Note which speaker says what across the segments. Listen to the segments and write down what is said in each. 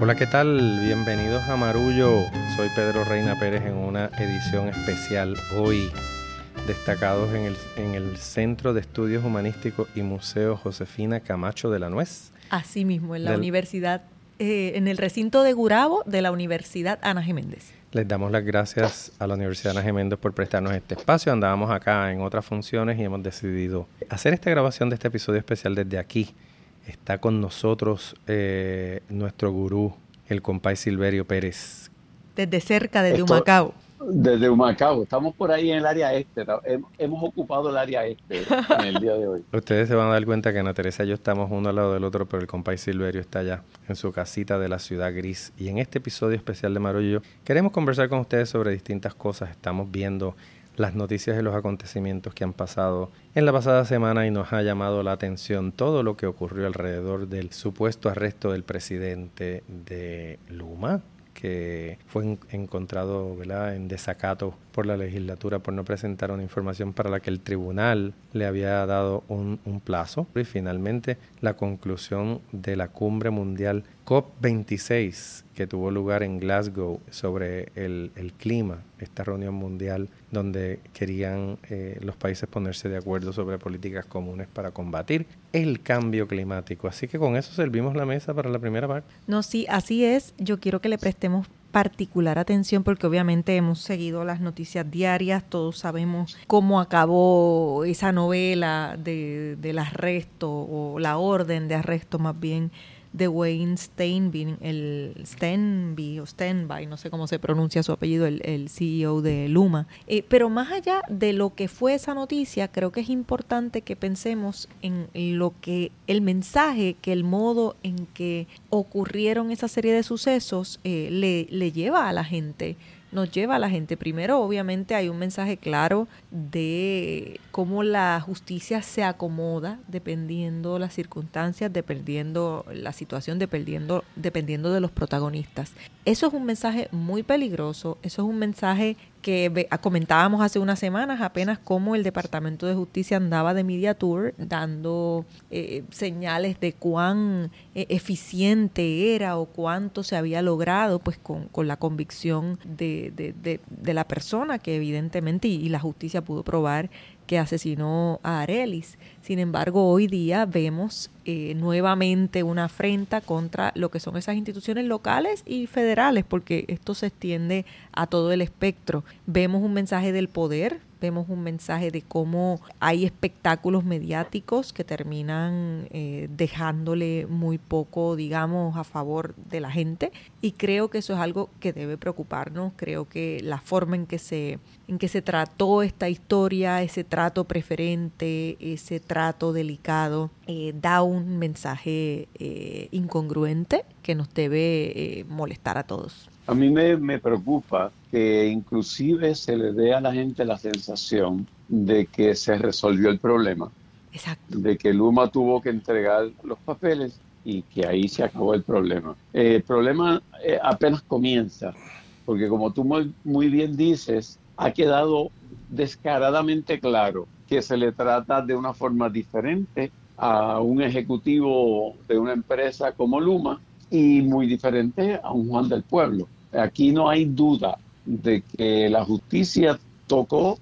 Speaker 1: Hola, ¿qué tal? Bienvenidos a Marullo. Soy Pedro Reina Pérez en una edición especial hoy destacados en el, en el Centro de Estudios Humanísticos y Museo Josefina Camacho de la Nuez.
Speaker 2: Así mismo, en la Universidad, eh, en el recinto de Gurabo de la Universidad Ana Geméndez.
Speaker 1: Les damos las gracias a la Universidad Ana Geméndez por prestarnos este espacio. Andábamos acá en otras funciones y hemos decidido hacer esta grabación de este episodio especial desde aquí. Está con nosotros eh, nuestro gurú, el compay Silverio Pérez.
Speaker 2: Desde cerca, desde Humacao.
Speaker 3: Desde Humacao, estamos por ahí en el área este, hemos ocupado el área este en el día de hoy.
Speaker 1: Ustedes se van a dar cuenta que Ana Teresa y yo estamos uno al lado del otro, pero el compay Silverio está allá en su casita de la ciudad gris. Y en este episodio especial de Marullo queremos conversar con ustedes sobre distintas cosas. Estamos viendo las noticias y los acontecimientos que han pasado en la pasada semana y nos ha llamado la atención todo lo que ocurrió alrededor del supuesto arresto del presidente de Luma, que fue encontrado en desacato por la legislatura por no presentar una información para la que el tribunal le había dado un plazo. Y finalmente la conclusión de la cumbre mundial COP26 que tuvo lugar en Glasgow sobre el, clima, esta reunión mundial donde querían eh, los países ponerse de acuerdo sobre políticas comunes para combatir el cambio climático. Así que con eso servimos la mesa para la primera parte.
Speaker 2: No, sí, así es. Yo quiero que le prestemos particular atención porque obviamente hemos seguido las noticias diarias, todos sabemos cómo acabó esa novela de, del arresto o la orden de arresto más bien de Wayne Steinby, el Stenby o Stenby, no sé cómo se pronuncia su apellido, el, CEO de Luma. Eh, pero más allá de lo que fue esa noticia, creo que es importante que pensemos en lo que el mensaje, que el modo en que ocurrieron esa serie de sucesos eh, le, le lleva a la gente nos lleva a la gente. Primero, obviamente, hay un mensaje claro de cómo la justicia se acomoda dependiendo las circunstancias, dependiendo la situación, dependiendo, dependiendo de los protagonistas. Eso es un mensaje muy peligroso, eso es un mensaje que comentábamos hace unas semanas apenas cómo el Departamento de Justicia andaba de media tour dando eh, señales de cuán eh, eficiente era o cuánto se había logrado pues con, con la convicción de, de, de, la persona que evidentemente y la justicia pudo probar que asesinó a Arelis. Sin embargo, hoy día vemos eh, nuevamente una afrenta contra lo que son esas instituciones locales y federales, porque esto se extiende a todo el espectro. Vemos un mensaje del poder vemos un mensaje de cómo hay espectáculos mediáticos que terminan eh, dejándole muy poco, digamos, a favor de la gente. Y creo que eso es algo que debe preocuparnos. Creo que la forma en que se, en que se trató esta historia, ese trato preferente, ese trato delicado, eh, da un mensaje eh, incongruente que nos debe molestar a todos.
Speaker 3: A mí me, preocupa que inclusive se le dé a la gente la sensación de que se resolvió el problema.
Speaker 2: Exacto.
Speaker 3: De que Luma tuvo que entregar los papeles y que ahí se acabó el problema. el problema eh, apenas comienza, porque como tú muy, bien dices, ha quedado descaradamente claro que se le trata de una forma diferente a un ejecutivo de una empresa como Luma y muy diferente a un Juan del Pueblo. Aquí no hay duda de que la justicia tocó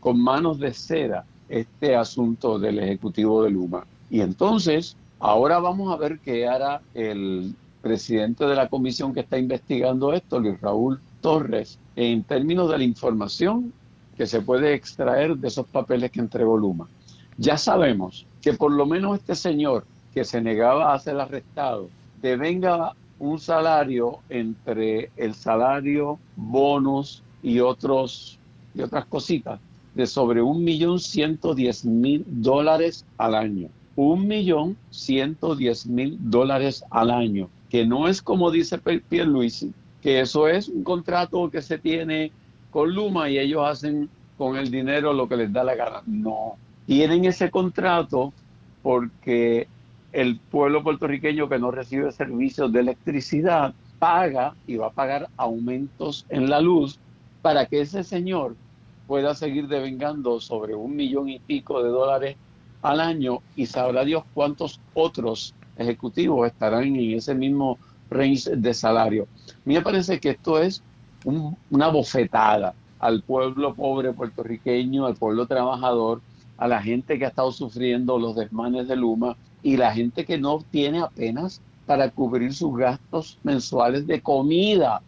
Speaker 3: con manos de seda este asunto del Ejecutivo de Luma. Y entonces, ahora vamos a ver qué hará el presidente de la comisión que está investigando esto, Luis Raúl Torres, en términos de la información que se puede extraer de esos papeles que entregó Luma. Ya sabemos que por lo menos este señor que se negaba a ser arrestado devenga un salario entre el salario, bonos y otros y otras cositas de sobre un millón ciento diez mil dólares al año. Un millón ciento diez mil dólares al año, que no es como dice Pierluisi, que eso es un contrato que se tiene con Luma y ellos hacen con el dinero lo que les da la gana. No, tienen ese contrato porque el pueblo puertorriqueño que no recibe servicios de electricidad paga y va a pagar aumentos en la luz para que ese señor pueda seguir devengando sobre un millón y pico de dólares al año y sabrá Dios cuántos otros ejecutivos estarán en ese mismo range de salario. A mí me parece que esto es una bofetada al pueblo pobre puertorriqueño, al pueblo trabajador, a la gente que ha estado sufriendo los desmanes de Luma y la gente que no tiene apenas para cubrir sus gastos mensuales de comida,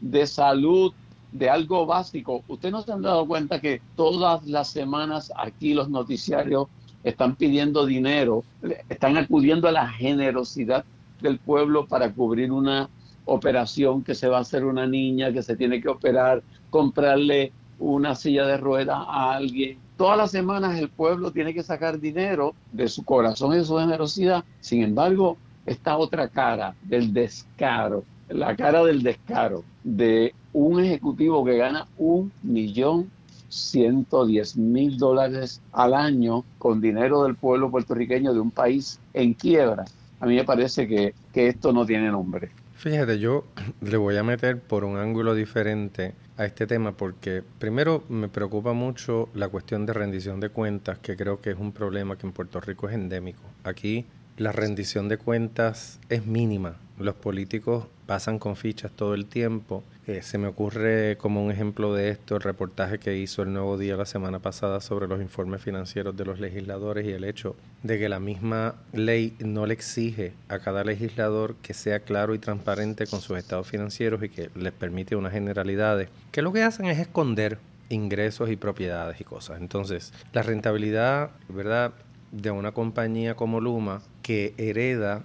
Speaker 3: de salud, de algo básico. Ustedes no se han dado cuenta que todas las semanas aquí los noticiarios están pidiendo dinero, están acudiendo a la generosidad del pueblo para cubrir una operación que se va a hacer una niña, que se tiene que operar, comprarle una silla de ruedas a alguien. Todas las semanas el pueblo tiene que sacar dinero de su corazón y de su generosidad. Sin embargo, esta otra cara del descaro, la cara del descaro de un ejecutivo que gana un millón ciento diez mil dólares al año con dinero del pueblo puertorriqueño de un país en quiebra. A mí me parece que, que esto no tiene nombre.
Speaker 1: Fíjate, yo le voy a meter por un ángulo diferente a este tema porque primero me preocupa mucho la cuestión de rendición de cuentas, que creo que es un problema que en Puerto Rico es endémico. Aquí la rendición de cuentas es mínima. Los políticos pasan con fichas todo el tiempo. Eh, se me ocurre como un ejemplo de esto el reportaje que hizo el Nuevo Día la semana pasada sobre los informes financieros de los legisladores y el hecho de que la misma ley no le exige a cada legislador que sea claro y transparente con sus estados financieros y que les permite unas generalidades, que lo que hacen es esconder ingresos y propiedades y cosas. Entonces, la rentabilidad, ¿verdad? de una compañía como Luma que hereda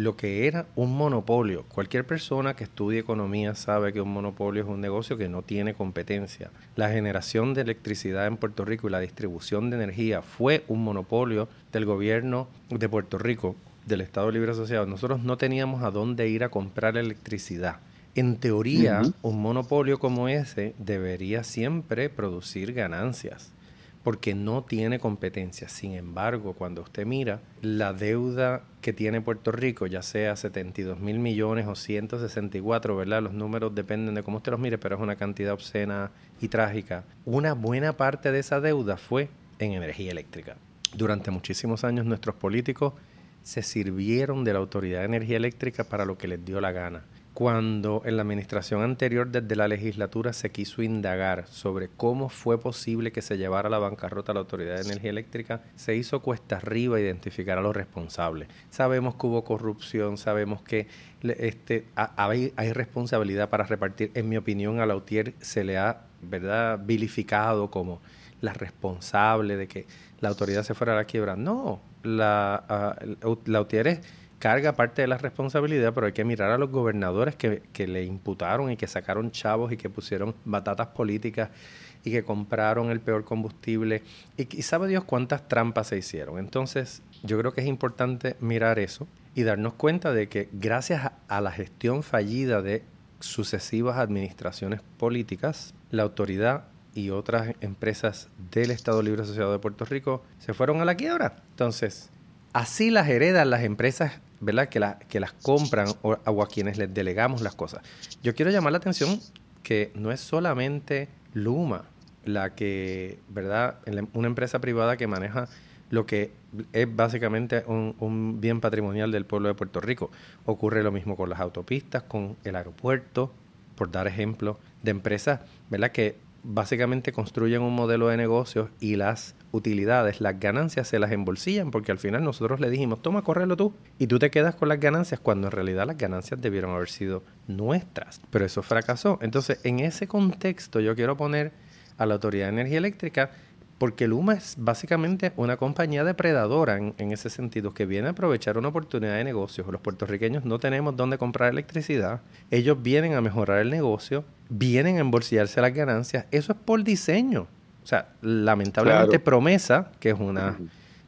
Speaker 1: lo que era un monopolio. Cualquier persona que estudie economía sabe que un monopolio es un negocio que no tiene competencia. La generación de electricidad en Puerto Rico y la distribución de energía fue un monopolio del gobierno de Puerto Rico, del Estado Libre Asociado. Nosotros no teníamos a dónde ir a comprar electricidad. En teoría, un monopolio como ese debería siempre producir ganancias porque no tiene competencia. Sin embargo, cuando usted mira la deuda que tiene Puerto Rico, ya sea 72 mil millones o 164, ¿verdad? Los números dependen de cómo usted los mire, pero es una cantidad obscena y trágica. Una buena parte de esa deuda fue en energía eléctrica. Durante muchísimos años nuestros políticos se sirvieron de la Autoridad de Energía Eléctrica para lo que les dio la gana cuando en la administración anterior desde la legislatura se quiso indagar sobre cómo fue posible que se llevara a la bancarrota la Autoridad de Energía Eléctrica, se hizo cuesta arriba identificar a los responsables. Sabemos que hubo corrupción, sabemos que este, hay, responsabilidad para repartir. En mi opinión, a Lautier se le ha ¿verdad? vilificado como la responsable de que la autoridad se fuera a la quiebra. No, la, uh, es carga parte de la responsabilidad, pero hay que mirar a los gobernadores que, le imputaron y que sacaron chavos y que pusieron batatas políticas y que compraron el peor combustible y, sabe Dios cuántas trampas se hicieron. Entonces, yo creo que es importante mirar eso y darnos cuenta de que gracias a la gestión fallida de sucesivas administraciones políticas, la autoridad y otras empresas del Estado Libre Asociado de Puerto Rico se fueron a la quiebra. Entonces, así las heredan las empresas ¿verdad? Que, la, que las compran o, a quienes les delegamos las cosas. Yo quiero llamar la atención que no es solamente Luma la que, ¿verdad? Una empresa privada que maneja lo que es básicamente un, un, bien patrimonial del pueblo de Puerto Rico. Ocurre lo mismo con las autopistas, con el aeropuerto, por dar ejemplo, de empresas, ¿verdad? Que básicamente construyen un modelo de negocios y las utilidades, las ganancias se las embolsillan porque al final nosotros le dijimos, toma, córrelo tú y tú te quedas con las ganancias cuando en realidad las ganancias debieron haber sido nuestras, pero eso fracasó. Entonces, en ese contexto yo quiero poner a la Autoridad de Energía Eléctrica porque Luma es básicamente una compañía depredadora en, en, ese sentido, que viene a aprovechar una oportunidad de negocio. Los puertorriqueños no tenemos dónde comprar electricidad, ellos vienen a mejorar el negocio, vienen a embolsillarse las ganancias, eso es por diseño. O sea, lamentablemente promesa, que es una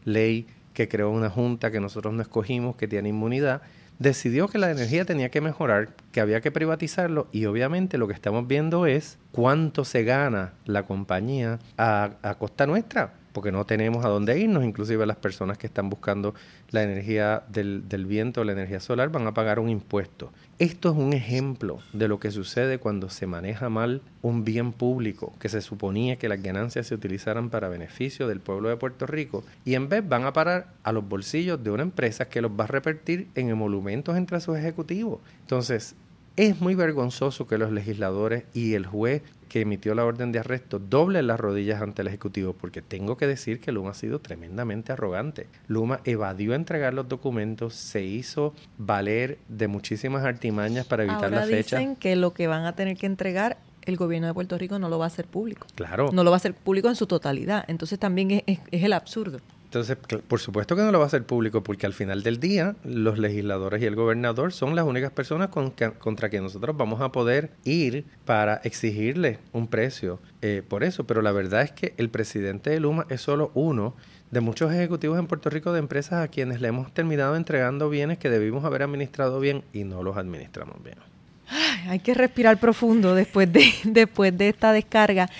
Speaker 1: ley que creó una junta que nosotros no escogimos, que tiene inmunidad, decidió que la energía tenía que mejorar, que había que privatizarlo y obviamente lo que estamos viendo es cuánto se gana la compañía a, costa nuestra. Porque no tenemos a dónde irnos, inclusive las personas que están buscando la energía del, del viento, la energía solar, van a pagar un impuesto. Esto es un ejemplo de lo que sucede cuando se maneja mal un bien público, que se suponía que las ganancias se utilizaran para beneficio del pueblo de Puerto Rico, y en vez van a parar a los bolsillos de una empresa que los va a repartir en emolumentos entre sus ejecutivos. Entonces, es muy vergonzoso que los legisladores y el juez que emitió la orden de arresto doblen las rodillas ante el Ejecutivo, porque tengo que decir que Luma ha sido tremendamente arrogante. Luma evadió entregar los documentos, se hizo valer de muchísimas artimañas para evitar la fecha.
Speaker 2: dicen que lo que van a tener que entregar el gobierno de Puerto Rico no lo va a hacer público.
Speaker 1: Claro.
Speaker 2: No lo va a hacer público en su totalidad. Entonces también es el absurdo.
Speaker 1: Entonces, por supuesto que no lo va a hacer público, porque al final del día, los legisladores y el gobernador son las únicas personas contra que nosotros vamos a poder ir para exigirle un precio eh, por eso. Pero la verdad es que el presidente de Luma es solo uno de muchos ejecutivos en Puerto Rico de empresas a quienes le hemos terminado entregando bienes que debimos haber administrado bien y no los administramos bien.
Speaker 2: hay que respirar profundo después de, después de esta descarga.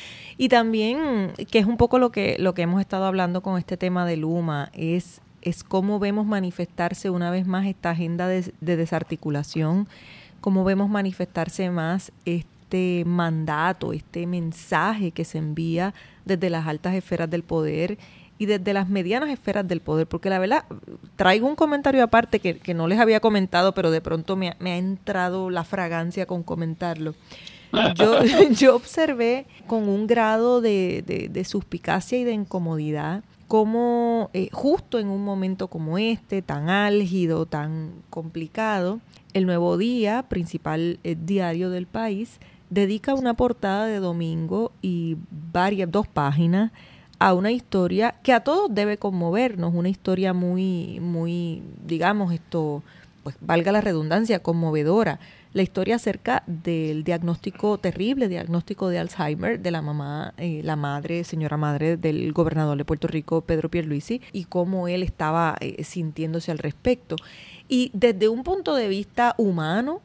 Speaker 2: Y también, que es un poco lo que, lo que hemos estado hablando con este tema de Luma, es, es cómo vemos manifestarse una vez más esta agenda de, desarticulación, cómo vemos manifestarse más este mandato, este mensaje que se envía desde las altas esferas del poder y desde las medianas esferas del poder, porque la verdad, traigo un comentario aparte que, que no les había comentado, pero de pronto me, me ha entrado la fragancia con comentarlo. Yo, yo observé con un grado de, de, suspicacia y de incomodidad cómo eh, justo en un momento como este, tan álgido, tan complicado, el Nuevo Día, principal eh, diario del país, dedica una portada de domingo y varias, dos páginas a una historia que a todos debe conmovernos, una historia muy, muy, digamos, esto, pues valga la redundancia, conmovedora la historia acerca del diagnóstico terrible, diagnóstico de Alzheimer de la mamá, eh, la madre, señora madre del gobernador de Puerto Rico, Pedro Pierluisi, y cómo él estaba eh, sintiéndose al respecto. Y desde un punto de vista humano,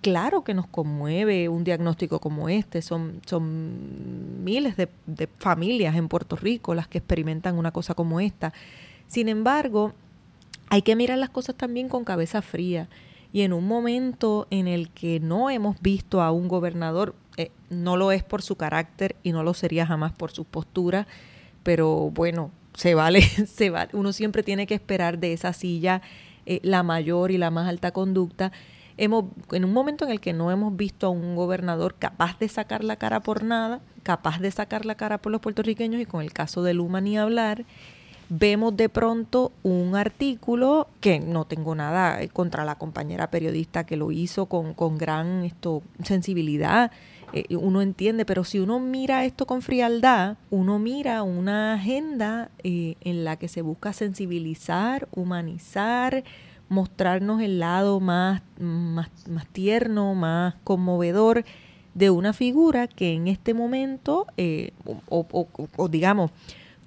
Speaker 2: claro que nos conmueve un diagnóstico como este. Son, son miles de familias en Puerto Rico las que experimentan una cosa como esta. Sin embargo, hay que mirar las cosas también con cabeza fría y en un momento en el que no hemos visto a un gobernador, eh, no lo es por su carácter y no lo sería jamás por su postura, pero bueno, se vale, se vale. uno siempre tiene que esperar de esa silla eh, la mayor y la más alta conducta. Hemos, en un momento en el que no hemos visto a un gobernador capaz de sacar la cara por nada, capaz de sacar la cara por los puertorriqueños y con el caso de Luma ni hablar, vemos de pronto un artículo que no tengo nada contra la compañera periodista que lo hizo con, con gran esto, sensibilidad. Eh, uno entiende, pero si uno mira esto con frialdad, uno mira una agenda eh, en la que se busca sensibilizar, humanizar, mostrarnos el lado más, más, más tierno, más conmovedor de una figura que en este momento, eh, o digamos,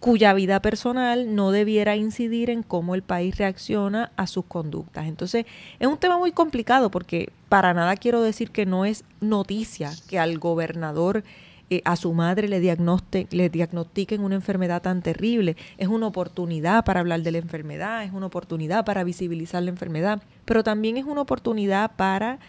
Speaker 2: cuya vida personal no debiera incidir en cómo el país reacciona a sus conductas. Entonces, es un tema muy complicado porque para nada quiero decir que no es noticia que al gobernador eh, a su madre le, le diagnostiquen una enfermedad tan terrible. Es una oportunidad para hablar de la enfermedad, es una oportunidad para visibilizar la enfermedad, pero también es una oportunidad para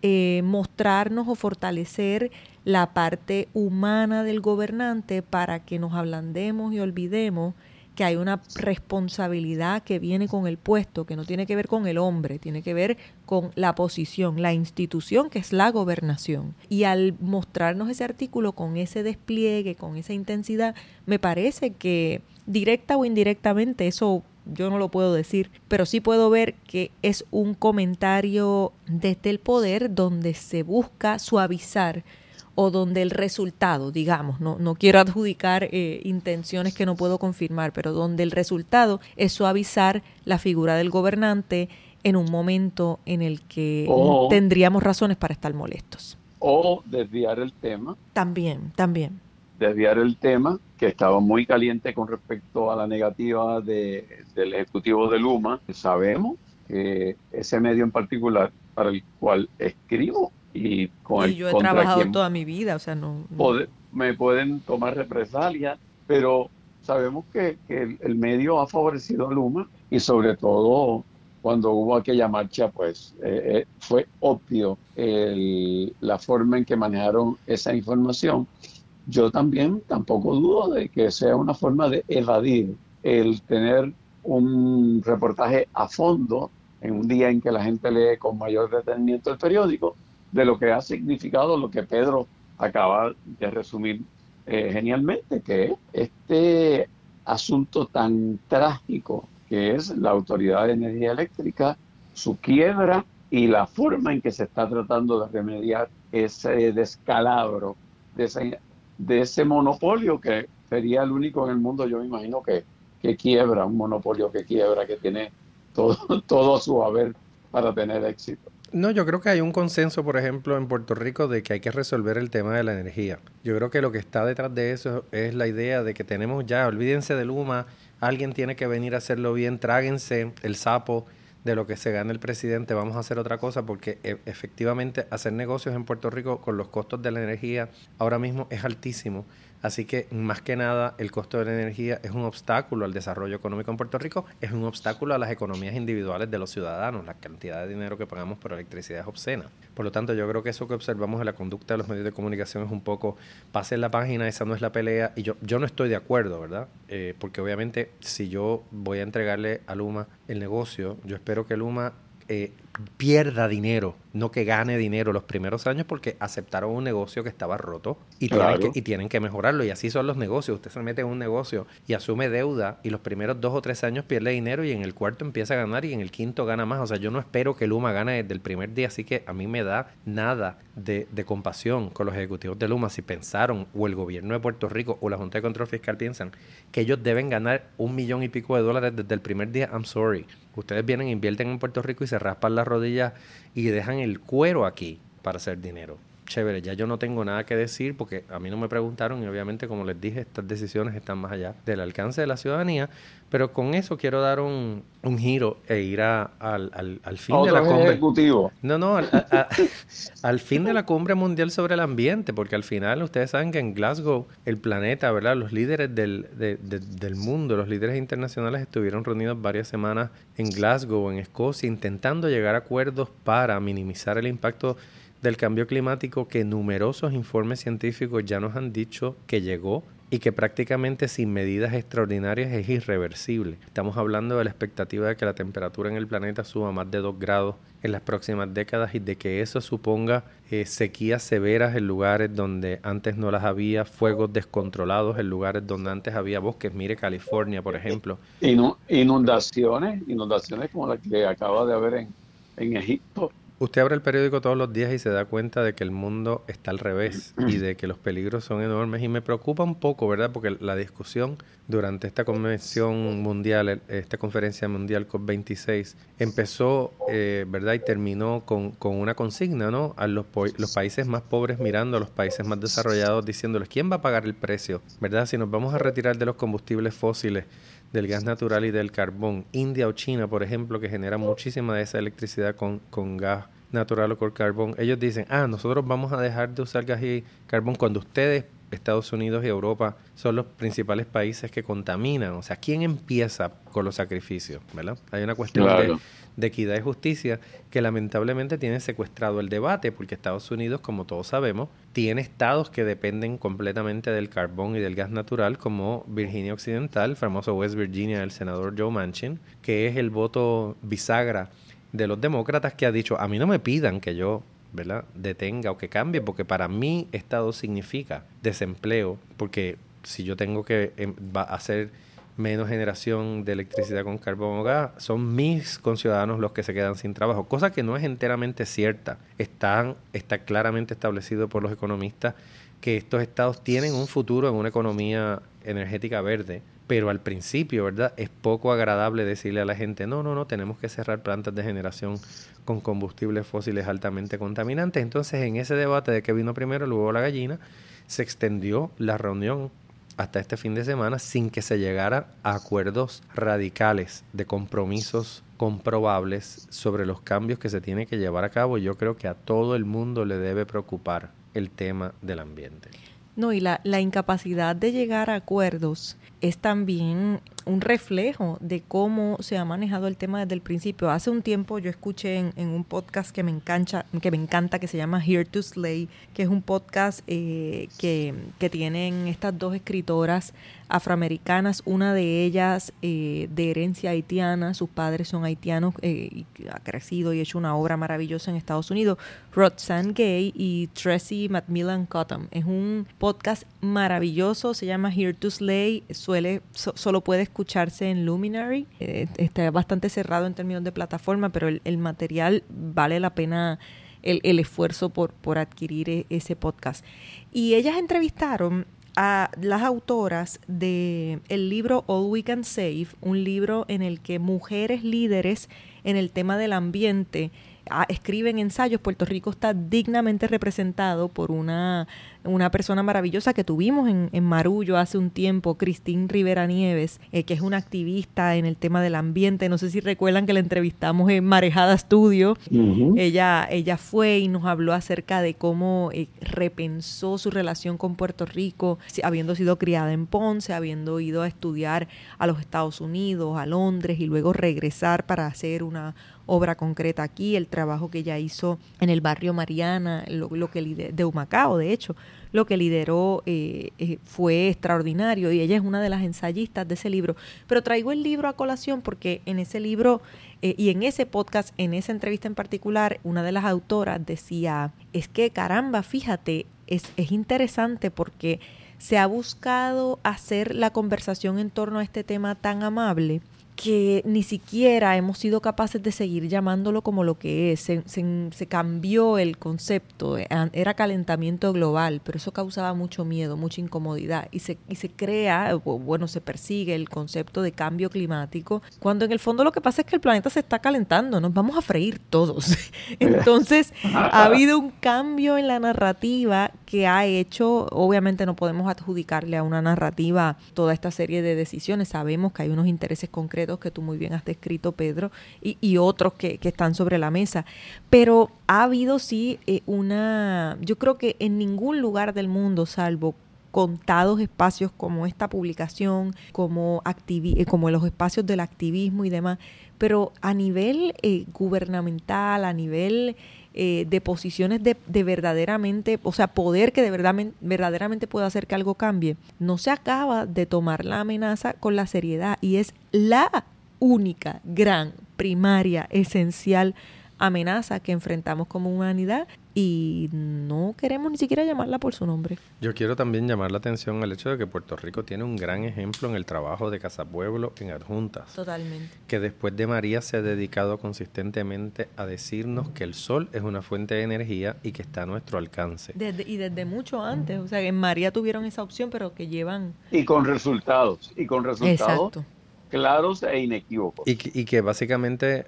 Speaker 2: eh, mostrarnos o fortalecer la parte humana del gobernante para que nos ablandemos y olvidemos que hay una responsabilidad que viene con el puesto, que no tiene que ver con el hombre, tiene que ver con la posición, la institución que es la gobernación. Y al mostrarnos ese artículo con ese despliegue, con esa intensidad, me parece que directa o indirectamente, eso yo no lo puedo decir, pero sí puedo ver que es un comentario desde el poder donde se busca suavizar o donde el resultado, digamos, no, no quiero adjudicar eh, intenciones que no puedo confirmar, pero donde el resultado es suavizar la figura del gobernante en un momento en el que tendríamos razones para estar molestos.
Speaker 3: O desviar el tema.
Speaker 2: También, también.
Speaker 3: Desviar el tema, que estaba muy caliente con respecto a la negativa de, del Ejecutivo de Luma. Sabemos que ese medio en particular para el cual escribo y con
Speaker 2: yo he trabajado toda mi vida, o sea, no,
Speaker 3: me pueden tomar represalias, pero sabemos que, el, medio ha favorecido a Luma y sobre todo cuando hubo aquella marcha, pues eh, eh, fue obvio la forma en que manejaron esa información. Yo también tampoco dudo de que sea una forma de evadir el tener un reportaje a fondo en un día en que la gente lee con mayor detenimiento el periódico, de lo que ha significado lo que Pedro acaba de resumir eh, genialmente, que este asunto tan trágico que es la Autoridad de Energía Eléctrica, su quiebra y la forma en que se está tratando de remediar ese descalabro de ese, de ese monopolio que sería el único en el mundo, yo me imagino que, que quiebra, un monopolio que quiebra, que tiene todo, todo su haber para tener éxito.
Speaker 1: No, yo creo que hay un consenso, por ejemplo, en Puerto Rico de que hay que resolver el tema de la energía. Yo creo que lo que está detrás de eso es la idea de que tenemos ya, olvídense de Luma, alguien tiene que venir a hacerlo bien, tráguense el sapo de lo que se gana el presidente, vamos a hacer otra cosa porque e, efectivamente hacer negocios en Puerto Rico con los costos de la energía ahora mismo es altísimo Así que más que nada el costo de la energía es un obstáculo al desarrollo económico en Puerto Rico, es un obstáculo a las economías individuales de los ciudadanos, la cantidad de dinero que pagamos por electricidad es obscena. Por lo tanto, yo creo que eso que observamos en la conducta de los medios de comunicación es un poco, pase la página, esa no es la pelea, y yo, yo no estoy de acuerdo, ¿verdad? Eh, porque obviamente si yo voy a entregarle a Luma el negocio, yo espero que Luma eh, pierda dinero, no que gane dinero los primeros años porque aceptaron un negocio que estaba roto y, tienen que, y tienen que mejorarlo. Y así son los negocios. Usted se mete en un negocio y asume deuda y los primeros dos o tres años pierde dinero y en el cuarto empieza a ganar y en el quinto gana más. O sea, yo no espero que Luma gane desde el primer día, así que a mí me da nada de, de compasión con los ejecutivos de Luma si pensaron o el gobierno de Puerto Rico o la Junta de Control Fiscal piensan que ellos deben ganar un millón y pico de dólares desde el primer día. I'm sorry. Ustedes vienen, invierten en Puerto Rico y se raspan las rodillas y dejan el cuero aquí para hacer dinero chévere, ya yo no tengo nada que decir porque a mí no me preguntaron y obviamente como les dije, estas decisiones están más allá del alcance de la ciudadanía, pero con eso quiero dar un, un giro e ir a, al, al, fin de la cumbre.
Speaker 3: Ejecutivo.
Speaker 1: No, no, al, fin de la cumbre mundial sobre el ambiente, porque al final ustedes saben que en Glasgow el planeta, ¿verdad? Los líderes del, del mundo, los líderes internacionales estuvieron reunidos varias semanas en Glasgow, en Escocia, intentando llegar a acuerdos para minimizar el impacto del cambio climático que numerosos informes científicos ya nos han dicho que llegó y que prácticamente sin medidas extraordinarias es irreversible. Estamos hablando de la expectativa de que la temperatura en el planeta suba más de 2 grados en las próximas décadas y de que eso suponga eh, sequías severas en lugares donde antes no las había, fuegos descontrolados en lugares donde antes había bosques. Mire California, por ejemplo.
Speaker 3: Inundaciones, inundaciones como la que acaba de haber en, en Egipto
Speaker 1: Usted abre el periódico todos los días y se da cuenta de que el mundo está al revés y de que los peligros son enormes y me preocupa un poco, ¿verdad? Porque la discusión durante esta convención mundial, esta conferencia mundial COP26, empezó, eh, ¿verdad? Y terminó con, con, una consigna, ¿no? A los, los países más pobres mirando a los países más desarrollados diciéndoles, ¿quién va a pagar el precio? ¿Verdad? Si nos vamos a retirar de los combustibles fósiles, del gas natural y del carbón. India o China, por ejemplo, que genera muchísima de esa electricidad con, con gas natural o con carbón, ellos dicen, ah, nosotros vamos a dejar de usar gas y carbón cuando ustedes, Estados Unidos y Europa, son los principales países que contaminan. O sea, ¿quién empieza con los sacrificios? ¿verdad? Hay una cuestión de de equidad y justicia que lamentablemente tiene secuestrado el debate porque Estados Unidos, como todos sabemos, tiene estados que dependen completamente del carbón y del gas natural como Virginia Occidental, el famoso West Virginia del senador Joe Manchin, que es el voto bisagra de los demócratas que ha dicho, a mí no me pidan que yo ¿verdad? detenga o que cambie, porque para mí Estado significa desempleo, porque si yo tengo que em, hacer menos generación de electricidad con carbón o gas, son mis conciudadanos los que se quedan sin trabajo, cosa que no es enteramente cierta. Están, está claramente establecido por los economistas que estos estados tienen un futuro en una economía energética verde, pero al principio, ¿verdad? Es poco agradable decirle a la gente, no, no, no, tenemos que cerrar plantas de generación con combustibles fósiles altamente contaminantes. Entonces, en ese debate de que vino primero, luego la gallina, se extendió la reunión hasta este fin de semana sin que se llegara a acuerdos radicales de compromisos comprobables sobre los cambios que se tienen que llevar a cabo. Yo creo que a todo el mundo le debe preocupar el tema del ambiente.
Speaker 2: No, y la, la incapacidad de llegar a acuerdos es también un reflejo de cómo se ha manejado el tema desde el principio. Hace un tiempo yo escuché en, un podcast que me encanta, que me encanta, que se llama Here to Slay, que es un podcast eh, que, que, tienen estas dos escritoras afroamericanas, una de ellas eh, de herencia haitiana, sus padres son haitianos eh, y ha crecido y hecho una obra maravillosa en Estados Unidos, Roxanne Gay y Tracy Macmillan Cotton. Es un podcast maravilloso, se llama Here to Slay, suele, solo puede escucharse en Luminary, eh, está bastante cerrado en términos de plataforma, pero el, material vale la pena el, esfuerzo por, por adquirir e, ese podcast. Y ellas entrevistaron a las autoras de el libro All We Can Save, un libro en el que mujeres líderes en el tema del ambiente ah, escriben ensayos. Puerto Rico está dignamente representado por una una persona maravillosa que tuvimos en, en Marullo hace un tiempo, Cristín Rivera Nieves, eh, que es una activista en el tema del ambiente. No sé si recuerdan que la entrevistamos en Marejada Studio. ella, ella fue y nos habló acerca de cómo eh, repensó su relación con Puerto Rico, habiendo sido criada en Ponce, habiendo ido a estudiar a los Estados Unidos, a Londres y luego regresar para hacer una obra concreta aquí, el trabajo que ella hizo en el barrio Mariana, lo, lo que de Humacao, de hecho, lo que lideró eh, eh, fue extraordinario y ella es una de las ensayistas de ese libro. Pero traigo el libro a colación porque en ese libro eh, y en ese podcast, en esa entrevista en particular, una de las autoras decía, es que caramba, fíjate, es, es interesante porque se ha buscado hacer la conversación en torno a este tema tan amable que ni siquiera hemos sido capaces de seguir llamándolo como lo que es. Se, se, cambió el concepto, eh, era calentamiento global, pero eso causaba mucho miedo, mucha incomodidad y se, y se crea, bueno, se persigue el concepto de cambio climático, cuando en el fondo lo que pasa es que el planeta se está calentando, nos vamos a freír todos. Entonces, ha habido un cambio en la narrativa que ha hecho, obviamente no podemos adjudicarle a una narrativa toda esta serie de decisiones, sabemos que hay unos intereses concretos que tú muy bien has descrito, Pedro, y, otros que, están sobre la mesa. Pero ha habido sí eh, una, yo creo que en ningún lugar del mundo, salvo contados espacios como esta publicación, como, eh, como los espacios del activismo y demás, pero a nivel eh, gubernamental, a nivel de posiciones de, de, verdaderamente, o sea, poder que de verdad, verdaderamente pueda hacer que algo cambie, no se acaba de tomar la amenaza con la seriedad y es la única, gran, primaria, esencial amenaza que enfrentamos como humanidad y no queremos ni siquiera llamarla por su nombre.
Speaker 1: Yo quiero también llamar la atención al hecho de que Puerto Rico tiene un gran ejemplo en el trabajo de Casa Pueblo en adjuntas.
Speaker 2: Totalmente.
Speaker 1: Que después de María se ha dedicado consistentemente a decirnos que el sol es una fuente de energía y que está a nuestro alcance.
Speaker 2: Desde, y desde mucho antes, o sea, que en María tuvieron esa opción, pero que llevan...
Speaker 3: Y con resultados, y con resultados. Exacto claros e inequívocos.
Speaker 1: Y, y que básicamente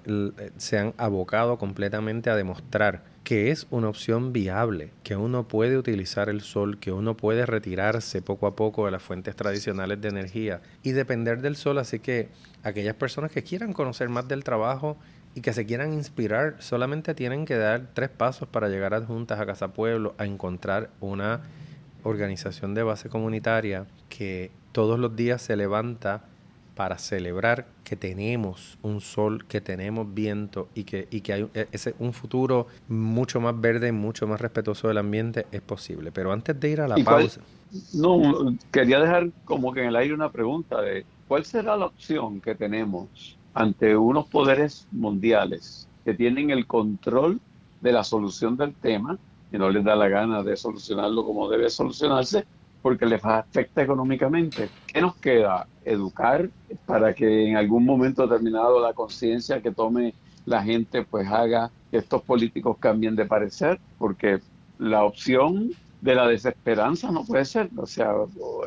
Speaker 1: se han abocado completamente a demostrar que es una opción viable, que uno puede utilizar el sol, que uno puede retirarse poco a poco de las fuentes tradicionales de energía y depender del sol. Así que aquellas personas que quieran conocer más del trabajo y que se quieran inspirar, solamente tienen que dar tres pasos para llegar adjuntas a Casa Pueblo a encontrar una organización de base comunitaria que todos los días se levanta para celebrar que tenemos un sol, que tenemos viento y que, y que hay e, ese, un futuro mucho más verde y mucho más respetuoso del ambiente es posible. Pero antes de ir a la pausa...
Speaker 3: no, quería dejar como que en el aire una pregunta de cuál será la opción que tenemos ante unos poderes mundiales que tienen el control de la solución del tema y no les da la gana de solucionarlo como debe solucionarse porque les afecta económicamente. ¿Qué nos queda? Educar para que en algún momento determinado la conciencia que tome la gente pues haga que estos políticos cambien de parecer, porque la opción de la desesperanza no puede ser, o sea,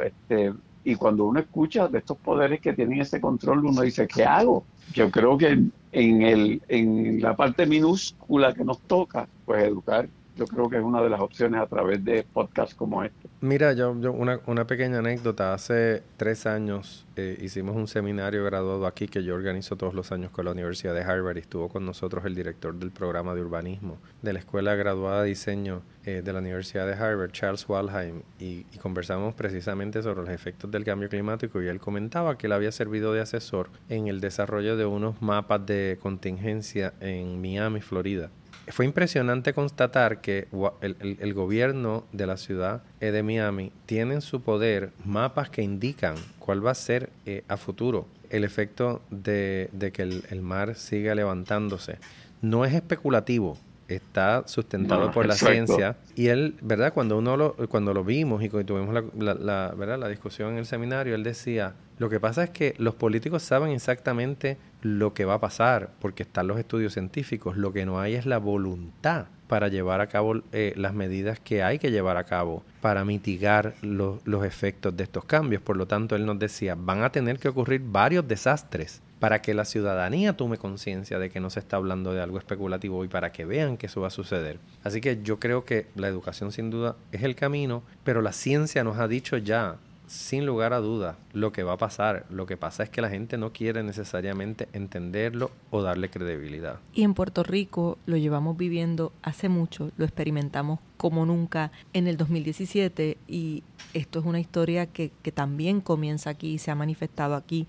Speaker 3: este, y cuando uno escucha de estos poderes que tienen ese control, uno dice, ¿qué hago? Yo creo que en, el, en la parte minúscula que nos toca, pues educar yo creo que es una de las opciones a través de podcasts como este.
Speaker 1: Mira, yo, una, una pequeña anécdota. Hace tres años eh, hicimos un seminario graduado aquí que yo organizo todos los años con la Universidad de Harvard y estuvo con nosotros el director del programa de urbanismo de la Escuela Graduada de Diseño eh, de la Universidad de Harvard, Charles Walheim, y, conversamos precisamente sobre los efectos del cambio climático y él comentaba que él había servido de asesor en el desarrollo de unos mapas de contingencia en Miami, Florida fue impresionante constatar que el, gobierno de la ciudad eh, de Miami tiene en su poder mapas que indican cuál va a ser eh, a futuro el efecto de, que el, mar siga levantándose. No es especulativo, está sustentado por la ciencia y él, ¿verdad? Cuando uno lo, cuando lo vimos y tuvimos la, ¿verdad? la discusión en el seminario, él decía, lo que pasa es que los políticos saben exactamente lo que va a pasar, porque están los estudios científicos. Lo que no hay es la voluntad para llevar a cabo eh, las medidas que hay que llevar a cabo para mitigar los efectos de estos cambios. Por lo tanto, él nos decía, van a tener que ocurrir varios desastres para que la ciudadanía tome conciencia de que no se está hablando de algo especulativo y para que vean que eso va a suceder. Así que yo creo que la educación sin duda es el camino, pero la ciencia nos ha dicho ya sin lugar a dudas lo que va a pasar. Lo que pasa es que la gente no quiere necesariamente entenderlo o darle credibilidad.
Speaker 2: Y en Puerto Rico lo llevamos viviendo hace mucho, lo experimentamos como nunca en el 2017 y esto es una historia que, que también comienza aquí y se ha manifestado aquí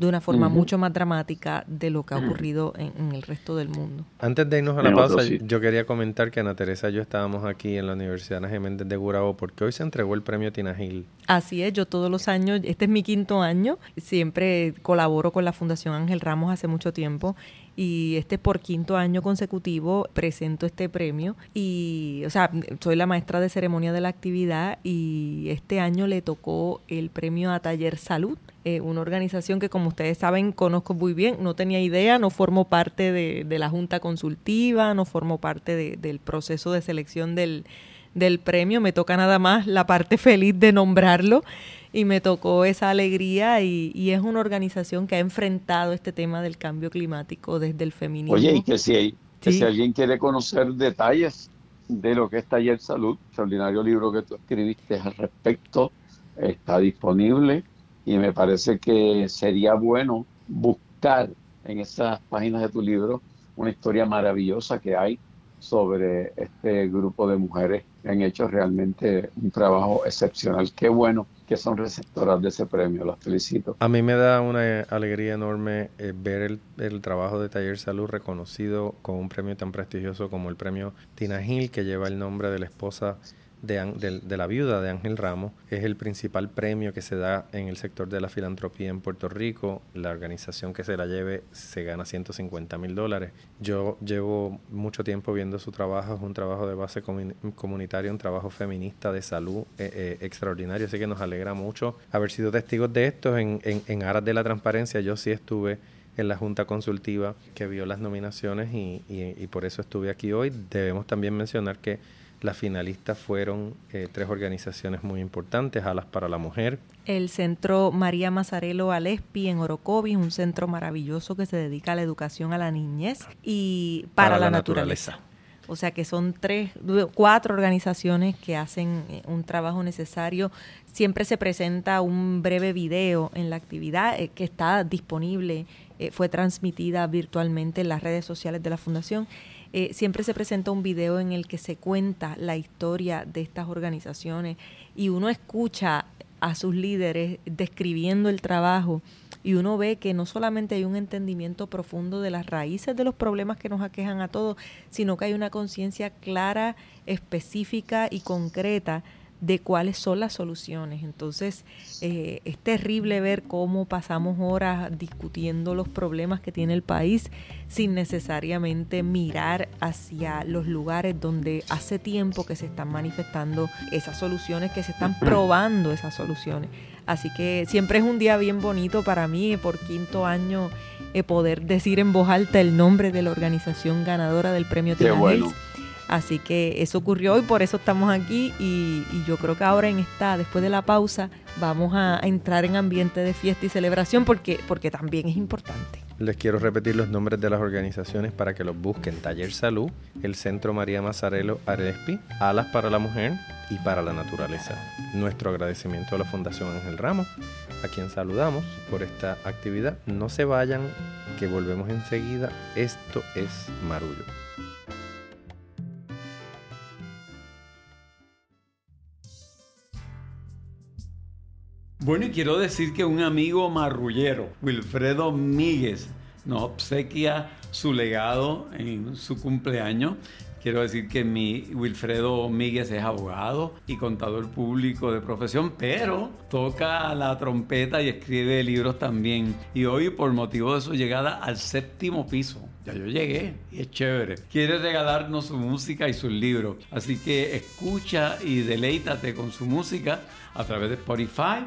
Speaker 2: de una forma mucho más dramática de lo que ha ocurrido en, el resto del mundo.
Speaker 1: Antes de irnos a la pausa, yo quería comentar que Ana Teresa y yo estábamos aquí en la Universidad Ana Geméndez de Gurabo porque hoy se entregó el premio Tinagil.
Speaker 2: Así es, yo todos los años, este es mi quinto año, siempre colaboro con la Fundación Ángel Ramos hace mucho tiempo y este por quinto año consecutivo presento este premio y, o sea, soy la maestra de ceremonia de la actividad y este año le tocó el premio a Taller Salud eh, una organización que como ustedes saben conozco muy bien, no tenía idea, no formo parte de, la junta consultiva, no formo parte del proceso de selección del, del premio, me toca nada más la parte feliz de nombrarlo. Y me tocó esa alegría y, es una organización que ha enfrentado este tema del cambio climático desde el feminismo.
Speaker 3: Oye, y que si, si alguien quiere conocer detalles de lo que es Taller Salud, extraordinario libro que tú escribiste al respecto, está disponible y me parece que sería bueno buscar en esas páginas de tu libro una historia maravillosa que hay sobre este grupo de mujeres que han hecho realmente un trabajo excepcional. Qué bueno que son receptoras de ese premio, las felicito.
Speaker 1: A mí me da una alegría enorme eh, ver el, el, trabajo de Taller Salud reconocido con un premio tan prestigioso como el premio Tina Gil, que lleva el nombre de la esposa de, de, la viuda de Ángel Ramos. Es el principal premio que se da en el sector de la filantropía en Puerto Rico. La organización que se la lleve se gana 150 mil dólares. Yo llevo mucho tiempo viendo su trabajo. Es un trabajo de base comunitaria, un trabajo feminista de salud eh, eh, extraordinario. Así que nos alegra mucho haber sido testigos de esto en, en, aras de la transparencia. Yo sí estuve en la Junta Consultiva que vio las nominaciones y, y, por eso estuve aquí hoy. Debemos también mencionar que las finalistas fueron eh, tres organizaciones muy importantes, Alas para la Mujer.
Speaker 2: El Centro María Mazarelo Alespi en Orocovis, un centro maravilloso que se dedica a la educación a la niñez y para, la, naturaleza. O sea que son tres, cuatro organizaciones que hacen eh, un trabajo necesario. Siempre se presenta un breve video en la actividad eh, que está disponible, fue transmitida virtualmente en las redes sociales de la Fundación eh, siempre se presenta un video en el que se cuenta la historia de estas organizaciones y uno escucha a sus líderes describiendo el trabajo y uno ve que no solamente hay un entendimiento profundo de las raíces de los problemas que nos aquejan a todos, sino que hay una conciencia clara, específica y concreta de cuáles son las soluciones. Entonces, eh, es terrible ver cómo pasamos horas discutiendo los problemas que tiene el país sin necesariamente mirar hacia los lugares donde hace tiempo que se están manifestando esas soluciones, que se están probando esas soluciones. Así que siempre es un día bien bonito para mí, por quinto año, eh, poder decir en voz alta el nombre de la organización ganadora del premio Tina Así que eso ocurrió y por eso estamos aquí y, yo creo que ahora en esta, después de la pausa, vamos a, entrar en ambiente de fiesta y celebración porque, porque también es importante.
Speaker 1: Les quiero repetir los nombres de las organizaciones para que los busquen. Taller Salud, el Centro María Mazzarello Arespi, Alas para la Mujer y para la Naturaleza. Nuestro agradecimiento a la Fundación Ángel Ramos, a quien saludamos por esta actividad. No se vayan, que volvemos enseguida. Esto es Marullo.
Speaker 4: Bueno, y quiero decir que un amigo marrullero, Wilfredo Míguez, nos obsequia su legado en su cumpleaños. Quiero decir que mi Wilfredo Míguez es abogado y contador público de profesión, pero toca la trompeta y escribe libros también. Y hoy, por motivo de su llegada al séptimo piso, ya yo llegué y es chévere. Quiere regalarnos su música y sus libros. Así que escucha y deleítate con su música a través de Spotify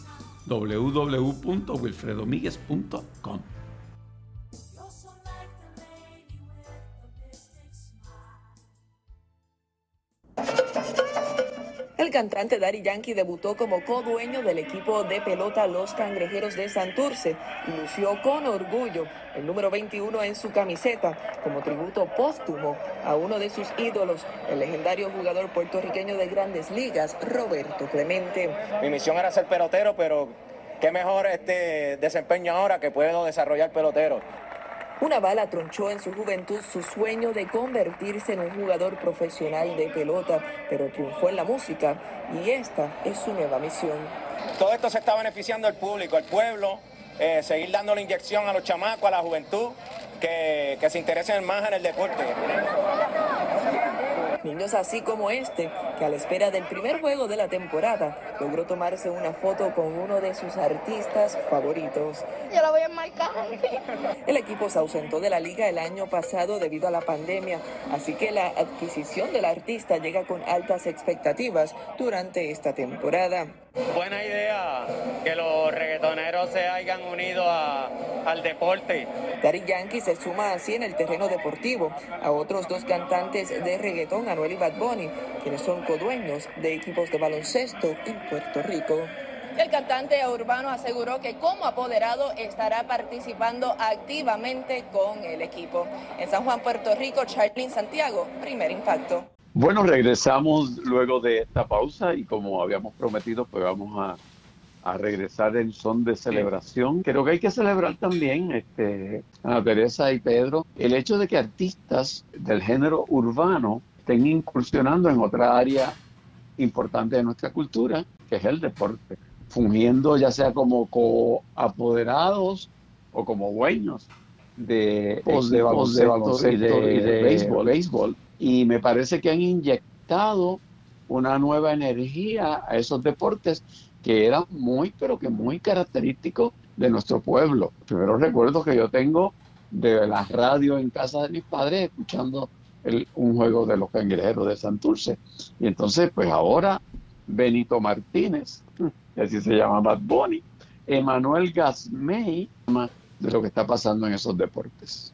Speaker 4: www.wilfredomiguez.com
Speaker 5: El cantante Daddy Yankee debutó como co-dueño del equipo de pelota Los Cangrejeros de Santurce y lució con orgullo el número 21 en su camiseta como tributo póstumo a uno de sus ídolos, el legendario jugador puertorriqueño de grandes ligas, Roberto Clemente.
Speaker 6: Mi misión era ser pelotero, pero qué mejor este desempeño ahora que puedo desarrollar pelotero.
Speaker 5: Una bala tronchó en su juventud su sueño de convertirse en un jugador profesional de pelota, pero triunfó en la música y esta es su nueva misión.
Speaker 6: Todo esto se está beneficiando al público, al pueblo, eh, seguir dando la inyección a los chamacos, a la juventud, que, que se interesen más en el deporte.
Speaker 5: Niños así como este, que a la espera del primer juego de la temporada logró tomarse una foto con uno de sus artistas favoritos.
Speaker 7: Yo la voy a marcar.
Speaker 5: El equipo se ausentó de la liga el año pasado debido a la pandemia, así que la adquisición del artista llega con altas expectativas durante esta temporada.
Speaker 6: Buena idea que los reggaetoneros se hayan unido a, al deporte.
Speaker 5: Daddy Yankee se suma así en el terreno deportivo a otros dos cantantes de reggaetón, Anuel y Bad Bunny, quienes son codueños de equipos de baloncesto en Puerto Rico.
Speaker 7: El cantante urbano aseguró que como apoderado estará participando activamente con el equipo. En San Juan, Puerto Rico, Charlene Santiago, primer impacto.
Speaker 3: Bueno, regresamos luego de esta pausa y como habíamos prometido, pues vamos a, a regresar en son de celebración. Creo que hay que celebrar también, este, Ana Teresa y Pedro, el hecho de que artistas del género urbano estén incursionando en otra área importante de nuestra cultura, que es el deporte, fungiendo ya sea como coapoderados o como dueños de de baloncesto, y de, y de béisbol, béisbol. Y me parece que han inyectado una nueva energía a esos deportes que eran muy, pero que muy característicos de nuestro pueblo. Primero recuerdo que yo tengo de la radio en casa de mis padres escuchando el, un juego de los cangrejeros de Santurce. Y entonces, pues ahora Benito Martínez, que así se llama Bad Bunny, Emanuel Gasmey, de lo que está pasando en esos deportes.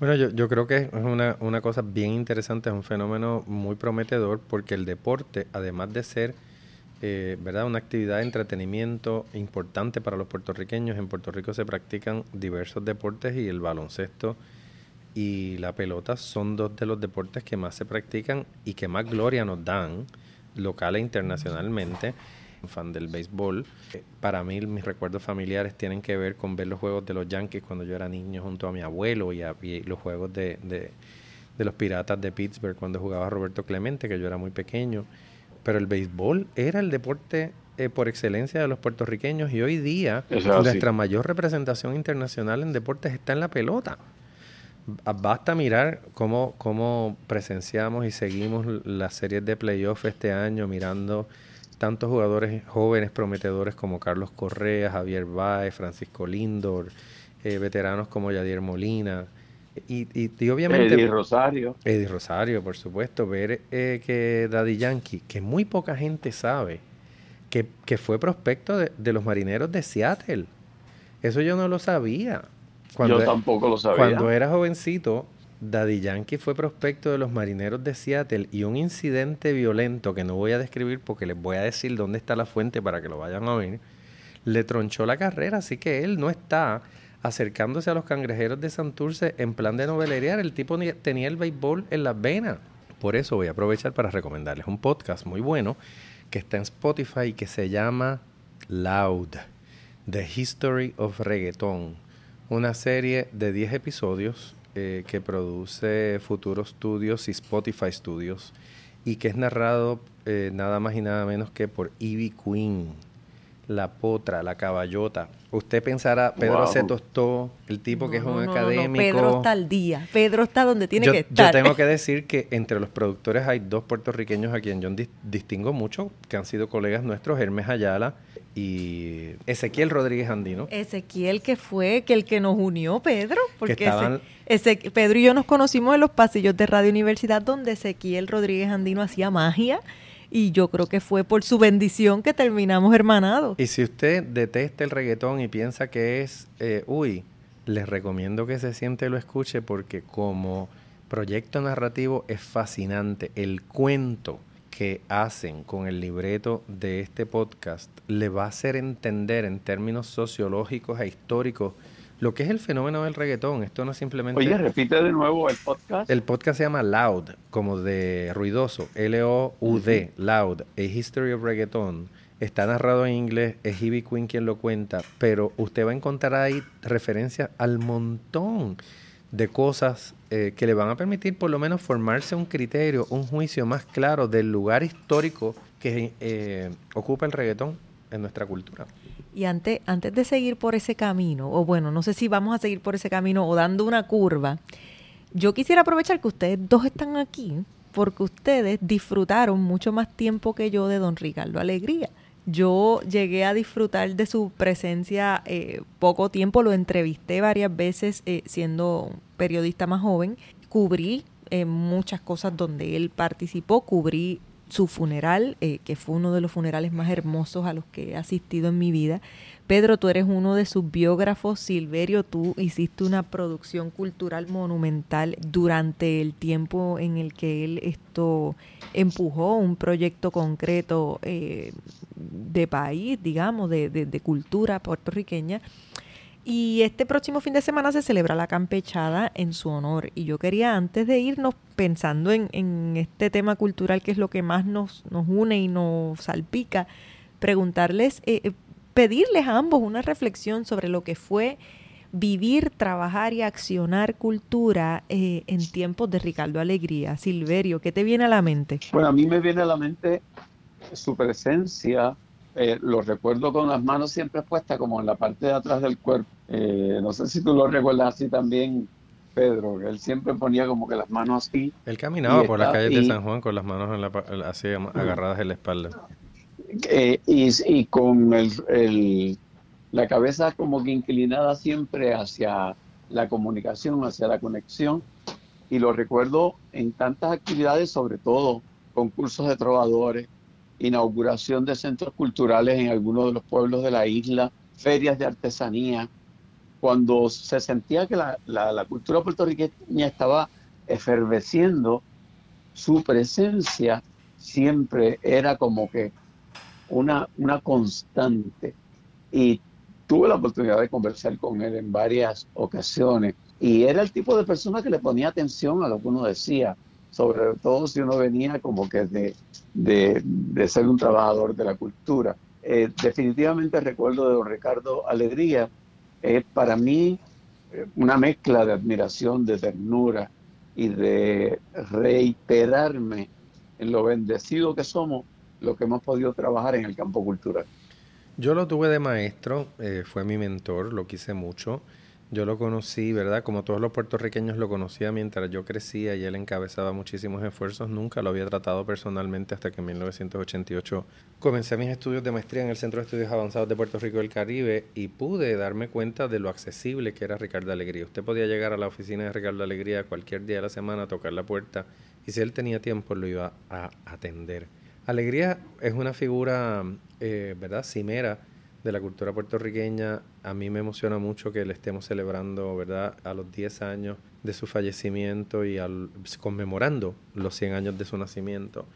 Speaker 1: Bueno, yo, yo creo que es una, una cosa bien interesante, es un fenómeno muy prometedor porque el deporte, además de ser eh, ¿verdad? una actividad de entretenimiento importante para los puertorriqueños, en Puerto Rico se practican diversos deportes y el baloncesto y la pelota son dos de los deportes que más se practican y que más gloria nos dan local e internacionalmente fan del béisbol. Para mí mis recuerdos familiares tienen que ver con ver los juegos de los Yankees cuando yo era niño junto a mi abuelo y, a, los juegos de, de los Piratas de Pittsburgh cuando jugaba Roberto Clemente, que yo era muy pequeño. Pero el béisbol era el deporte eh, por excelencia de los puertorriqueños y hoy día nuestra mayor representación internacional en deportes está en la pelota. Basta mirar cómo, cómo presenciamos y seguimos las series de playoff este año, mirando tantos jugadores jóvenes prometedores como Carlos Correa, Javier Baez, Francisco Lindor, eh, veteranos como Yadier Molina. Y, y, obviamente...
Speaker 3: Eddie Rosario.
Speaker 1: Eddie Rosario, por supuesto. Ver eh, que Daddy Yankee, que muy poca gente sabe, que, que fue prospecto de, de, los marineros de Seattle. Eso yo no lo sabía.
Speaker 3: Cuando, yo tampoco lo sabía.
Speaker 1: Cuando era jovencito, Daddy Yankee fue prospecto de los marineros de Seattle y un incidente violento que no voy a describir porque les voy a decir dónde está la fuente para que lo vayan a ver, le tronchó la carrera, así que él no está acercándose a los cangrejeros de Santurce en plan de novelería. El tipo tenía el béisbol en las venas. Por eso voy a aprovechar para recomendarles un podcast muy bueno que está en Spotify que se llama Loud, The History of Reggaeton. Una serie de 10 episodios eh, que produce Futuro Studios y Spotify Studios y que es narrado eh, nada más y nada menos que por Ivy Queen, la potra, la caballota. Usted pensará, Pedro se tostó, el tipo que es un académico.
Speaker 2: Pedro está al día, Pedro está donde tiene que estar.
Speaker 1: Yo tengo que decir que entre los productores hay dos puertorriqueños a quien yo distingo mucho, que han sido colegas nuestros, Hermes Ayala y Ezequiel Rodríguez Andino.
Speaker 2: Ezequiel que fue que el que nos unió, Pedro, porque ese, Pedro y yo nos conocimos en los pasillos de Radio Universidad donde Ezequiel Rodríguez Andino hacía magia y yo creo que fue por su bendición que terminamos hermanados.
Speaker 1: Y si usted detesta el reggaetón y piensa que es, eh, uy, les recomiendo que se siente y lo escuche porque como proyecto narrativo es fascinante. El cuento que hacen con el libreto de este podcast le va a hacer entender en términos sociológicos e históricos lo que es el fenómeno del reggaetón. Esto no es simplemente...
Speaker 3: Oye, repite de nuevo el podcast.
Speaker 1: El podcast se llama Loud, como de ruidoso, L-O-U-D, Loud, A History of Reggaeton. Está narrado en inglés, es Ivy Queen quien lo cuenta, pero usted va a encontrar ahí referencias al montón de cosas eh, que le van a permitir por lo menos formarse un criterio, un juicio más claro del lugar histórico que eh, ocupa el reggaetón en nuestra cultura.
Speaker 2: Y antes, antes de seguir por ese camino, o bueno, no sé si vamos a seguir por ese camino o dando una curva, yo quisiera aprovechar que ustedes dos están aquí porque ustedes disfrutaron mucho más tiempo que yo de don Ricardo Alegría. Yo llegué a disfrutar de su presencia eh, poco tiempo, lo entrevisté varias veces eh, siendo periodista más joven, cubrí eh, muchas cosas donde él participó, cubrí su funeral, que fue uno de los funerales más hermosos a los que he asistido en mi vida. Pedro, tú eres uno de sus biógrafos. Silverio, tú hiciste una producción cultural monumental durante el tiempo en el que él esto empujó un proyecto concreto eh, de país, digamos, de, de, cultura puertorriqueña. Y este próximo fin de semana se celebra la campechada en su honor. Y yo quería, antes de irnos pensando en, este tema cultural, que es lo que más nos, nos une y nos salpica, preguntarles eh, pedirles a ambos una reflexión sobre lo que fue vivir, trabajar y accionar cultura eh, en tiempos de Ricardo Alegría. Silverio, ¿qué te viene a la mente?
Speaker 3: Bueno, a mí me viene a la mente su presencia. Eh, lo recuerdo con las manos siempre puestas como en la parte de atrás del cuerpo. Eh, no sé si tú lo recuerdas así también, Pedro, que él siempre ponía como que las manos así.
Speaker 1: Él caminaba por las calles de San Juan con las manos en la, así agarradas en la espalda.
Speaker 3: Eh, y, con el, la cabeza como que inclinada siempre hacia la comunicación, hacia la conexión. Y lo recuerdo en tantas actividades, sobre todo concursos de trovadores, inauguración de centros culturales en algunos de los pueblos de la isla, ferias de artesanía, cuando se sentía que la, la cultura puertorriqueña estaba eferveciendo, su presencia siempre era como que una, una constante. Y tuve la oportunidad de conversar con él en varias ocasiones. Y era el tipo de persona que le ponía atención a lo que uno decía, sobre todo si uno venía como que de, de, ser un trabajador de la cultura. Eh, definitivamente recuerdo de don Ricardo Alegría, es para mí eh, una mezcla de admiración, de ternura, y de reiterarme en lo bendecido que somos, lo que hemos podido trabajar en el campo cultural.
Speaker 1: Yo lo tuve de maestro, eh, fue mi mentor, lo quise mucho. Yo lo conocí, ¿verdad? Como todos los puertorriqueños lo conocía mientras yo crecía y él encabezaba muchísimos esfuerzos. Nunca lo había tratado personalmente hasta que en 1988 comencé mis estudios de maestría en el Centro de Estudios Avanzados de Puerto Rico del Caribe y pude darme cuenta de lo accesible que era Ricardo Alegría. Usted podía llegar a la oficina de Ricardo Alegría cualquier día de la semana, tocar la puerta y si él tenía tiempo lo iba a atender. Alegría es una figura, eh, ¿verdad?, cimera de la cultura puertorriqueña. A mí me emociona mucho que le estemos celebrando, ¿verdad?, a los 10 años de su fallecimiento y al, conmemorando los 100 años de su nacimiento.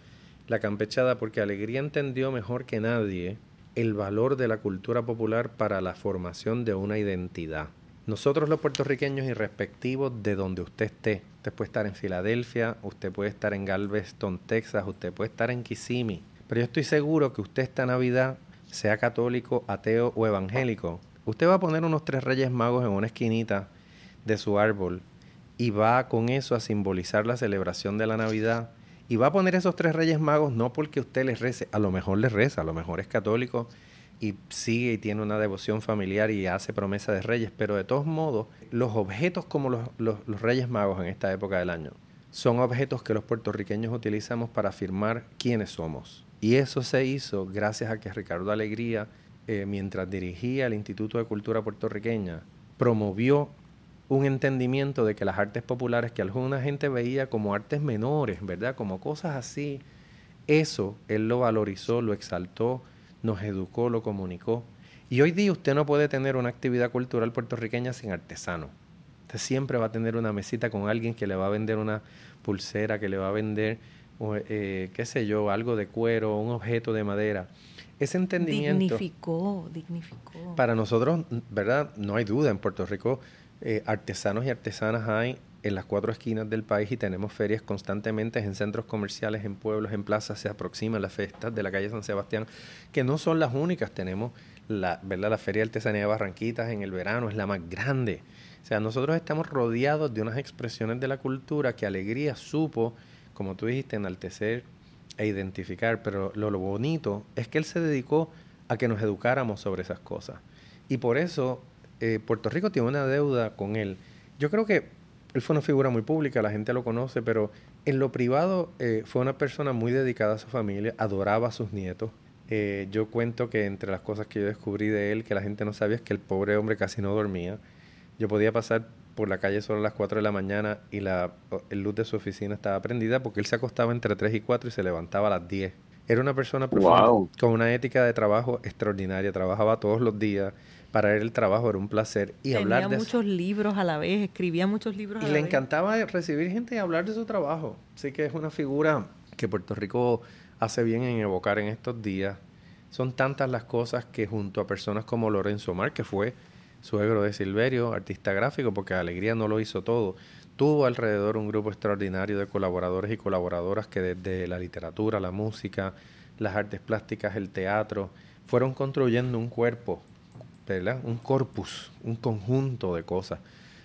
Speaker 1: La campechada, porque Alegría entendió mejor que nadie el valor de la cultura popular para la formación de una identidad. Nosotros los puertorriqueños, irrespectivos de donde usted esté, usted puede estar en Filadelfia, usted puede estar en Galveston, Texas, usted puede estar en Kissimmee, pero yo estoy seguro que usted esta Navidad sea católico, ateo o evangélico, usted va a poner unos tres reyes magos en una esquinita de su árbol y va con eso a simbolizar la celebración de la Navidad. Y va a poner esos tres reyes magos no porque usted les rece, a lo mejor les reza, a lo mejor es católico y sigue y tiene una devoción familiar y hace promesa de reyes, pero de todos modos, los objetos como los, los reyes magos en esta época del año son objetos que los puertorriqueños utilizamos para afirmar quiénes somos. Y eso se hizo gracias a que Ricardo Alegría, eh, mientras dirigía el Instituto de Cultura Puertorriqueña, promovió un entendimiento de que las artes populares que alguna gente veía como artes menores, ¿verdad? Como cosas así, eso él lo valorizó, lo exaltó, nos educó, lo comunicó. Y hoy día usted no puede tener una actividad cultural puertorriqueña sin artesano. Usted siempre va a tener una mesita con alguien que le va a vender una pulsera, que le va a vender o, eh, qué sé yo, algo de cuero, un objeto de madera. Ese entendimiento...
Speaker 2: Dignificó, dignificó.
Speaker 1: Para nosotros, ¿verdad? No hay duda, en Puerto Rico eh, artesanos y artesanas hay en las cuatro esquinas del país y tenemos ferias constantemente en centros comerciales, en pueblos, en plazas, se aproximan las fiestas de la calle San Sebastián, que no son las únicas, tenemos la, ¿verdad? la Feria de Artesanía de Barranquitas en el verano, es la más grande. O sea, nosotros estamos rodeados de unas expresiones de la cultura que Alegría supo como tú dijiste, enaltecer e identificar, pero lo, bonito es que él se dedicó a que nos educáramos sobre esas cosas. Y por eso eh, Puerto Rico tiene una deuda con él. Yo creo que él fue una figura muy pública, la gente lo conoce, pero en lo privado eh, fue una persona muy dedicada a su familia, adoraba a sus nietos. Eh, yo cuento que entre las cosas que yo descubrí de él, que la gente no sabía, es que el pobre hombre casi no dormía. Yo podía pasar por la calle solo a las 4 de la mañana y la el luz de su oficina estaba prendida porque él se acostaba entre 3 y 4 y se levantaba a las 10. Era una persona con una ética de trabajo extraordinaria, trabajaba todos los días. Para él el trabajo era un placer y
Speaker 2: Tenía
Speaker 1: hablar de
Speaker 2: muchos libros a la vez, escribía muchos libros
Speaker 1: a
Speaker 2: la
Speaker 1: vez. Y le encantaba recibir gente y hablar de su trabajo. Así que es una figura que Puerto Rico hace bien en evocar en estos días. Son tantas las cosas que junto a personas como Lorenzo Mar, que fue suegro de Silverio, artista gráfico, porque Alegría no lo hizo todo. Tuvo alrededor un grupo extraordinario de colaboradores y colaboradoras que desde la literatura, la música, las artes plásticas, el teatro, fueron construyendo un cuerpo, ¿verdad? un corpus, un conjunto de cosas.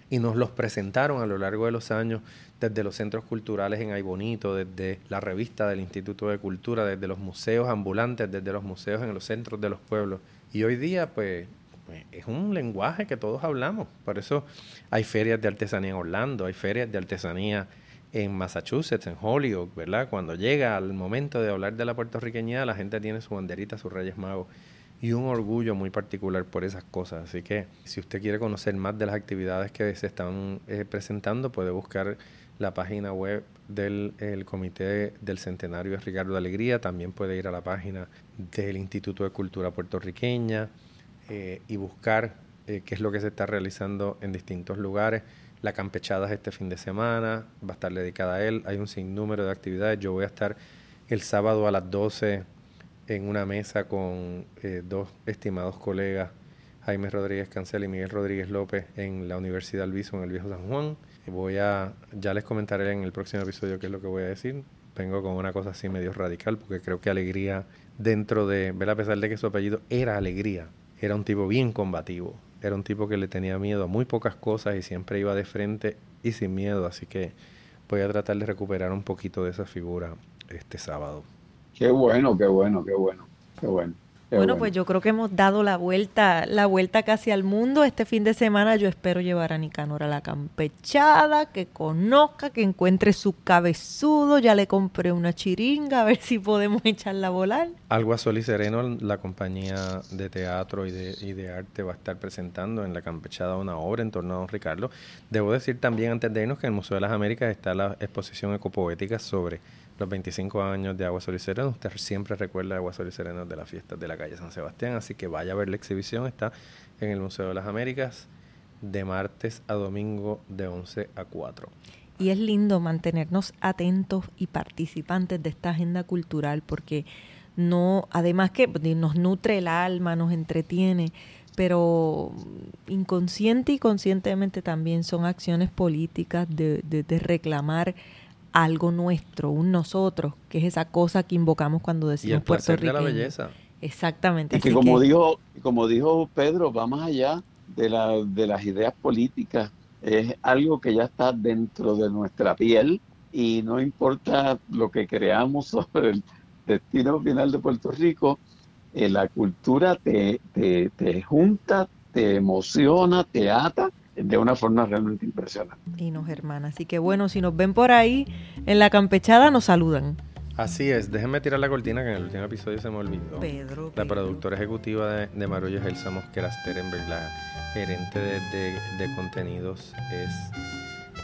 Speaker 1: Y nos los presentaron a lo largo de los años desde los centros culturales en Aybonito, desde la revista del Instituto de Cultura, desde los museos ambulantes, desde los museos en los centros de los pueblos. Y hoy día, pues, pues, es un lenguaje que todos hablamos. Por eso hay ferias de artesanía en Orlando, hay ferias de artesanía en Massachusetts, en Holyoke, ¿verdad? Cuando llega al momento de hablar de la puertorriqueña, la gente tiene su banderita, sus Reyes Magos y un orgullo muy particular por esas cosas. Así que si usted quiere conocer más de las actividades que se están eh, presentando, puede buscar la página web del Comité del Centenario de Ricardo de Alegría. También puede ir a la página del Instituto de Cultura Puertorriqueña. Eh, y buscar eh, qué es lo que se está realizando en distintos lugares. La campechada es este fin de semana, va a estar dedicada a él. Hay un sinnúmero de actividades. Yo voy a estar el sábado a las 12 en una mesa con eh, dos estimados colegas, Jaime Rodríguez Cancel y Miguel Rodríguez López, en la Universidad Alviso, en el Viejo San Juan. Voy a, ya les comentaré en el próximo episodio qué es lo que voy a decir. Vengo con una cosa así medio radical, porque creo que Alegría, dentro de, ver a pesar de que su apellido era Alegría, era un tipo bien combativo. Era un tipo que le tenía miedo a muy pocas cosas y siempre iba de frente y sin miedo. Así que, voy a tratar de recuperar un poquito de esa figura este sábado.
Speaker 3: Qué bueno, qué bueno, qué bueno, qué bueno
Speaker 2: bueno, pues yo creo que hemos dado la vuelta, la vuelta casi al mundo. Este fin de semana yo espero llevar a Nicanor a la campechada, que conozca, que encuentre su cabezudo. Ya le compré una chiringa, a ver si podemos echarla a volar.
Speaker 1: Algo a Sol y Sereno, la compañía de teatro y de, y de arte va a estar presentando en la campechada una obra en torno a Don Ricardo. Debo decir también antes de irnos que en el Museo de las Américas está la exposición ecopoética sobre los 25 años de Agua Sol y Sereno. Usted siempre recuerda Agua Sol y Sereno de las fiestas de la calle San Sebastián, así que vaya a ver la exhibición. Está en el Museo de las Américas de martes a domingo de 11 a 4.
Speaker 2: Y es lindo mantenernos atentos y participantes de esta agenda cultural porque no, además que nos nutre el alma, nos entretiene, pero inconsciente y conscientemente también son acciones políticas de, de, de reclamar algo nuestro, un nosotros, que es esa cosa que invocamos cuando decimos
Speaker 1: y Puerto Rico. la belleza.
Speaker 2: Exactamente.
Speaker 3: Y que como dijo, como dijo Pedro, va más allá de, la, de las ideas políticas. Es algo que ya está dentro de nuestra piel y no importa lo que creamos sobre el destino final de Puerto Rico, eh, la cultura te, te, te junta, te emociona, te ata de una forma realmente impresionante.
Speaker 2: Y nos hermana. Así que bueno, si nos ven por ahí en la campechada, nos saludan.
Speaker 1: Así es, déjenme tirar la cortina que en el último episodio se me olvidó.
Speaker 2: Pedro.
Speaker 1: La productora ejecutiva de, de Marullo es Elsa Mosquera Sterenberg, la gerente de, de contenidos es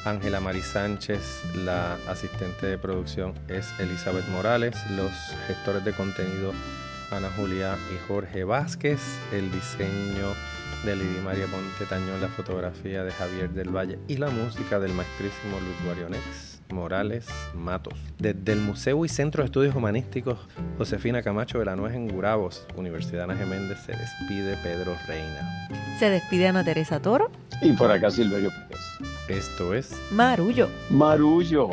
Speaker 1: Ángela Mari Sánchez, la asistente de producción es Elizabeth Morales, los gestores de contenido Ana Julia y Jorge Vázquez, el diseño de Lidia María Ponte Tañón, la fotografía de Javier del Valle y la música del maestrísimo Luis Guarionex Morales Matos. Desde el Museo y Centro de Estudios Humanísticos Josefina Camacho de la Nuez en Gurabos, Universidad Ana Geméndez, se despide Pedro Reina.
Speaker 2: Se despide Ana Teresa Toro.
Speaker 3: Y por acá Silverio Pérez.
Speaker 1: Esto es
Speaker 2: Marullo.
Speaker 3: Marullo.